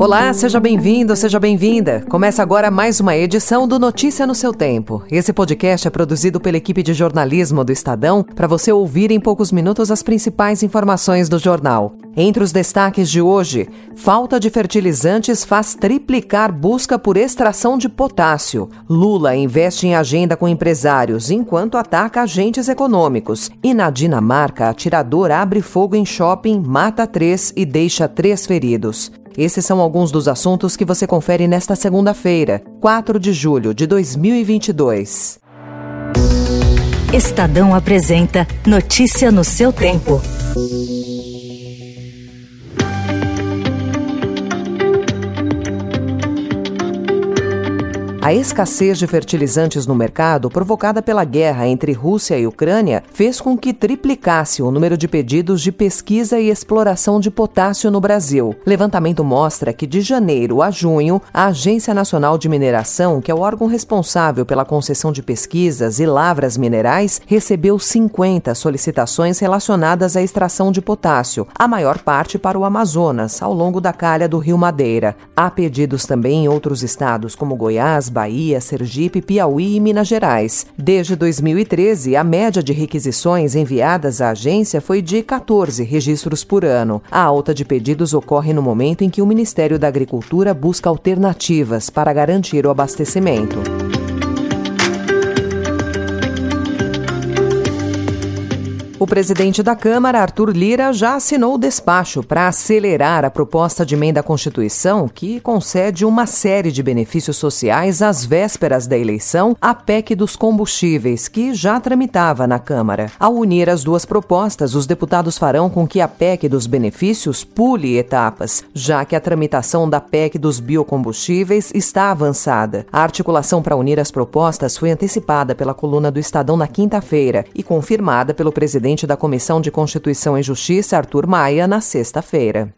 Olá, seja bem-vindo, seja bem-vinda. Começa agora mais uma edição do Notícia no seu Tempo. Esse podcast é produzido pela equipe de jornalismo do Estadão para você ouvir em poucos minutos as principais informações do jornal. Entre os destaques de hoje, falta de fertilizantes faz triplicar busca por extração de potássio. Lula investe em agenda com empresários enquanto ataca agentes econômicos. E na Dinamarca, atirador abre fogo em shopping, mata três e deixa três feridos. Esses são alguns dos assuntos que você confere nesta segunda-feira, 4 de julho de 2022. Estadão apresenta Notícia no seu tempo. A escassez de fertilizantes no mercado, provocada pela guerra entre Rússia e Ucrânia, fez com que triplicasse o número de pedidos de pesquisa e exploração de potássio no Brasil. Levantamento mostra que de janeiro a junho, a Agência Nacional de Mineração, que é o órgão responsável pela concessão de pesquisas e lavras minerais, recebeu 50 solicitações relacionadas à extração de potássio, a maior parte para o Amazonas, ao longo da calha do Rio Madeira. Há pedidos também em outros estados, como Goiás, Bahia, Sergipe, Piauí e Minas Gerais. Desde 2013, a média de requisições enviadas à agência foi de 14 registros por ano. A alta de pedidos ocorre no momento em que o Ministério da Agricultura busca alternativas para garantir o abastecimento. O presidente da Câmara, Arthur Lira, já assinou o despacho para acelerar a proposta de emenda à Constituição que concede uma série de benefícios sociais às vésperas da eleição à PEC dos combustíveis, que já tramitava na Câmara. Ao unir as duas propostas, os deputados farão com que a PEC dos benefícios pule etapas, já que a tramitação da PEC dos biocombustíveis está avançada. A articulação para unir as propostas foi antecipada pela coluna do Estadão na quinta-feira e confirmada pelo presidente presidente da Comissão de Constituição e Justiça, Arthur Maia, na sexta-feira.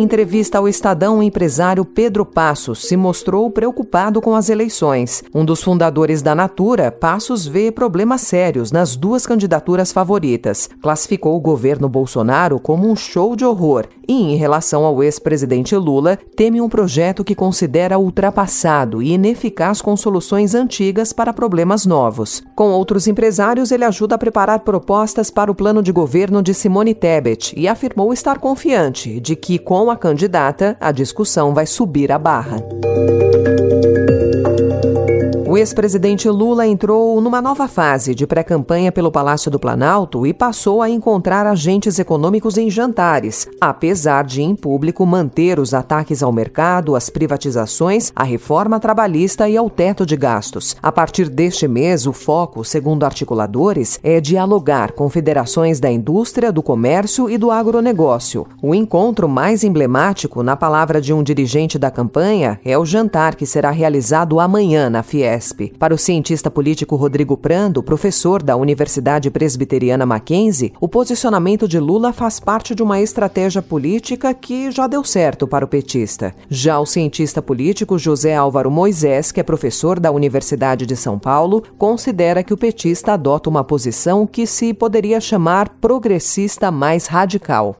Em entrevista ao Estadão, o empresário Pedro Passos se mostrou preocupado com as eleições. Um dos fundadores da Natura, Passos vê problemas sérios nas duas candidaturas favoritas. Classificou o governo Bolsonaro como um show de horror e, em relação ao ex-presidente Lula, teme um projeto que considera ultrapassado e ineficaz com soluções antigas para problemas novos. Com outros empresários, ele ajuda a preparar propostas para o plano de governo de Simone Tebet e afirmou estar confiante de que, com a candidata, a discussão vai subir a barra. Ex-presidente Lula entrou numa nova fase de pré-campanha pelo Palácio do Planalto e passou a encontrar agentes econômicos em jantares, apesar de, em público, manter os ataques ao mercado, às privatizações, à reforma trabalhista e ao teto de gastos. A partir deste mês, o foco, segundo articuladores, é dialogar com federações da indústria, do comércio e do agronegócio. O encontro mais emblemático, na palavra de um dirigente da campanha, é o jantar que será realizado amanhã na Fies. Para o cientista político Rodrigo Prando, professor da Universidade Presbiteriana Mackenzie, o posicionamento de Lula faz parte de uma estratégia política que já deu certo para o petista. Já o cientista político José Álvaro Moisés, que é professor da Universidade de São Paulo, considera que o petista adota uma posição que se poderia chamar progressista mais radical.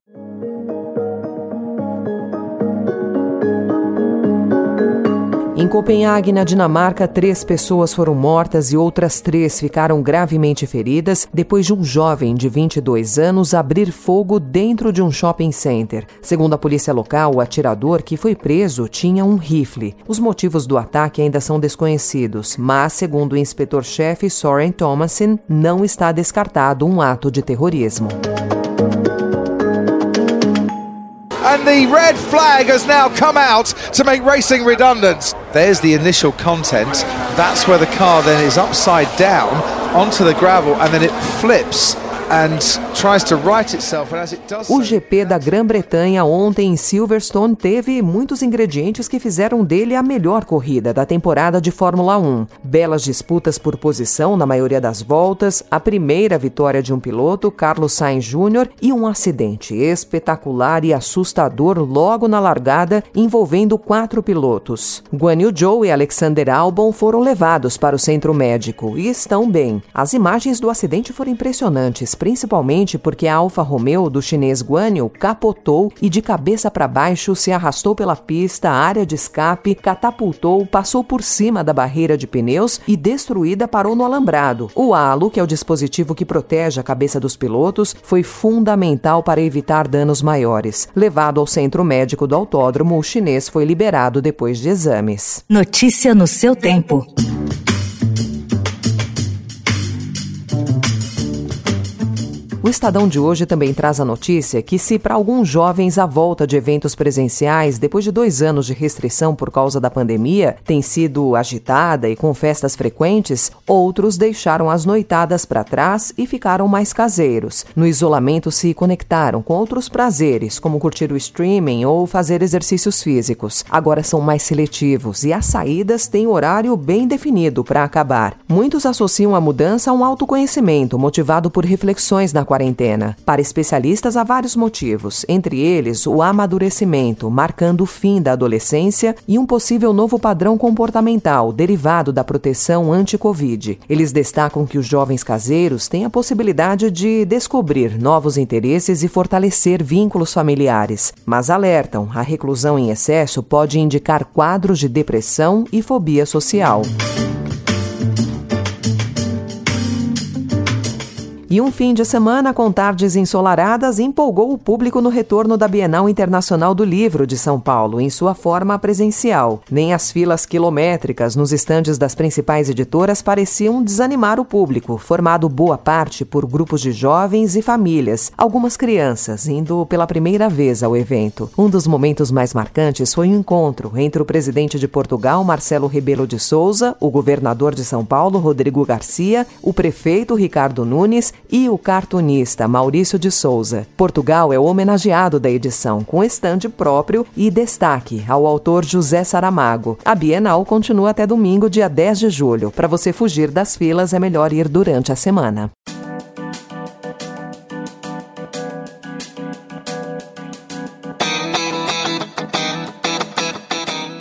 Em Copenhague, na Dinamarca, três pessoas foram mortas e outras três ficaram gravemente feridas depois de um jovem de 22 anos abrir fogo dentro de um shopping center. Segundo a polícia local, o atirador que foi preso tinha um rifle. Os motivos do ataque ainda são desconhecidos, mas, segundo o inspetor-chefe Soren Thomasin, não está descartado um ato de terrorismo. And the red flag has now come out to make racing redundant. There's the initial content. That's where the car then is upside down onto the gravel and then it flips O GP da Grã-Bretanha ontem em Silverstone teve muitos ingredientes que fizeram dele a melhor corrida da temporada de Fórmula 1. Belas disputas por posição na maioria das voltas, a primeira vitória de um piloto, Carlos Sainz Jr., e um acidente espetacular e assustador logo na largada envolvendo quatro pilotos. Guan Yu Zhou e Alexander Albon foram levados para o centro médico e estão bem. As imagens do acidente foram impressionantes, principalmente porque a Alfa Romeo do chinês Guan Yu capotou e de cabeça para baixo se arrastou pela pista, área de escape, catapultou, passou por cima da barreira de pneus e destruída parou no alambrado. O halo, que é o dispositivo que protege a cabeça dos pilotos, foi fundamental para evitar danos maiores. Levado ao centro médico do autódromo, o chinês foi liberado depois de exames. Notícia no seu tempo. O Estadão de hoje também traz a notícia que, se para alguns jovens a volta de eventos presenciais, depois de dois anos de restrição por causa da pandemia, tem sido agitada e com festas frequentes, outros deixaram as noitadas para trás e ficaram mais caseiros. No isolamento, se conectaram com outros prazeres, como curtir o streaming ou fazer exercícios físicos. Agora são mais seletivos e as saídas têm horário bem definido para acabar. Muitos associam a mudança a um autoconhecimento motivado por reflexões na quarentena. Para especialistas, há vários motivos, entre eles o amadurecimento, marcando o fim da adolescência e um possível novo padrão comportamental derivado da proteção anti-Covid. Eles destacam que os jovens caseiros têm a possibilidade de descobrir novos interesses e fortalecer vínculos familiares, mas alertam: a reclusão em excesso pode indicar quadros de depressão e fobia social. E um fim de semana com tardes ensolaradas empolgou o público no retorno da Bienal Internacional do Livro de São Paulo, em sua forma presencial. Nem as filas quilométricas nos estandes das principais editoras pareciam desanimar o público, formado boa parte por grupos de jovens e famílias, algumas crianças indo pela primeira vez ao evento. Um dos momentos mais marcantes foi o um encontro entre o presidente de Portugal, Marcelo Rebelo de Souza, o governador de São Paulo, Rodrigo Garcia, o prefeito Ricardo Nunes e o cartunista Maurício de Souza. Portugal é o homenageado da edição, com estande próprio e destaque ao autor José Saramago. A Bienal continua até domingo, dia 10 de julho. Para você fugir das filas, é melhor ir durante a semana.